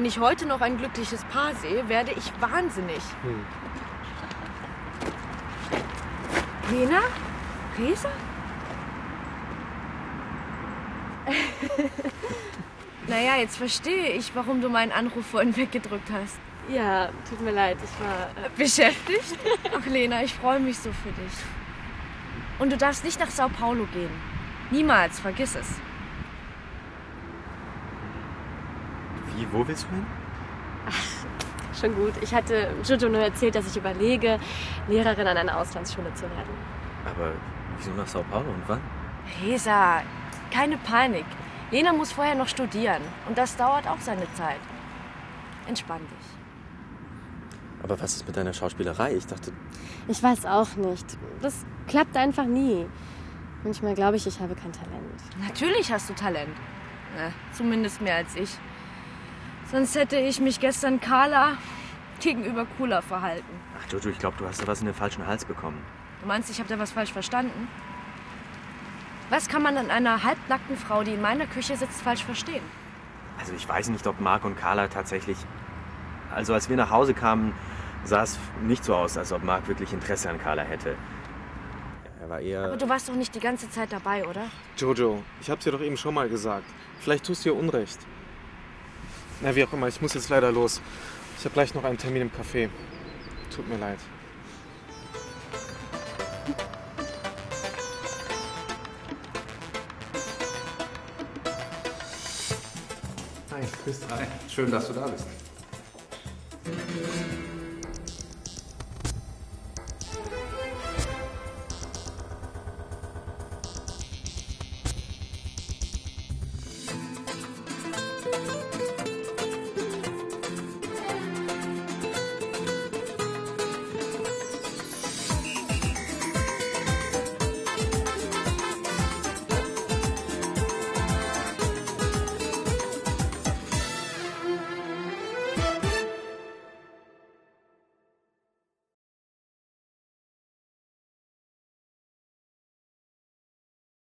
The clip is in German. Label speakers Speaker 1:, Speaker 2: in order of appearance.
Speaker 1: Wenn ich heute noch ein glückliches Paar sehe, werde ich wahnsinnig.
Speaker 2: Hm.
Speaker 1: Lena? Resa? naja, jetzt verstehe ich, warum du meinen Anruf vorhin weggedrückt hast.
Speaker 3: Ja, tut mir leid, ich war.
Speaker 1: Äh, Beschäftigt? Ach, Lena, ich freue mich so für dich. Und du darfst nicht nach Sao Paulo gehen. Niemals, vergiss es.
Speaker 2: Wie, wo willst du hin?
Speaker 3: Schon gut. Ich hatte Jojo nur erzählt, dass ich überlege, Lehrerin an einer Auslandsschule zu werden.
Speaker 2: Aber wieso nach Sao Paulo und wann?
Speaker 1: Resa, keine Panik. Lena muss vorher noch studieren. Und das dauert auch seine Zeit. Entspann dich.
Speaker 2: Aber was ist mit deiner Schauspielerei? Ich dachte,
Speaker 3: Ich weiß auch nicht. Das klappt einfach nie. Manchmal glaube ich, ich habe kein Talent.
Speaker 1: Natürlich hast du Talent. Na, zumindest mehr als ich. Sonst hätte ich mich gestern Carla gegenüber cooler verhalten.
Speaker 2: ach Jojo, ich glaube, du hast da was in den falschen Hals bekommen.
Speaker 1: Du meinst, ich habe da was falsch verstanden? Was kann man an einer halbnackten Frau, die in meiner Küche sitzt, falsch verstehen?
Speaker 2: Also ich weiß nicht, ob Marc und Carla tatsächlich... Also als wir nach Hause kamen, sah es nicht so aus, als ob Marc wirklich Interesse an Carla hätte. Er war eher...
Speaker 1: Aber du warst doch nicht die ganze Zeit dabei, oder?
Speaker 4: Jojo, ich hab's dir doch eben schon mal gesagt. Vielleicht tust du ihr Unrecht. Na, wie auch immer, ich muss jetzt leider los. Ich habe gleich noch einen Termin im Café. Tut mir leid.
Speaker 5: Hi, Chris. Hi, schön, dass du da bist.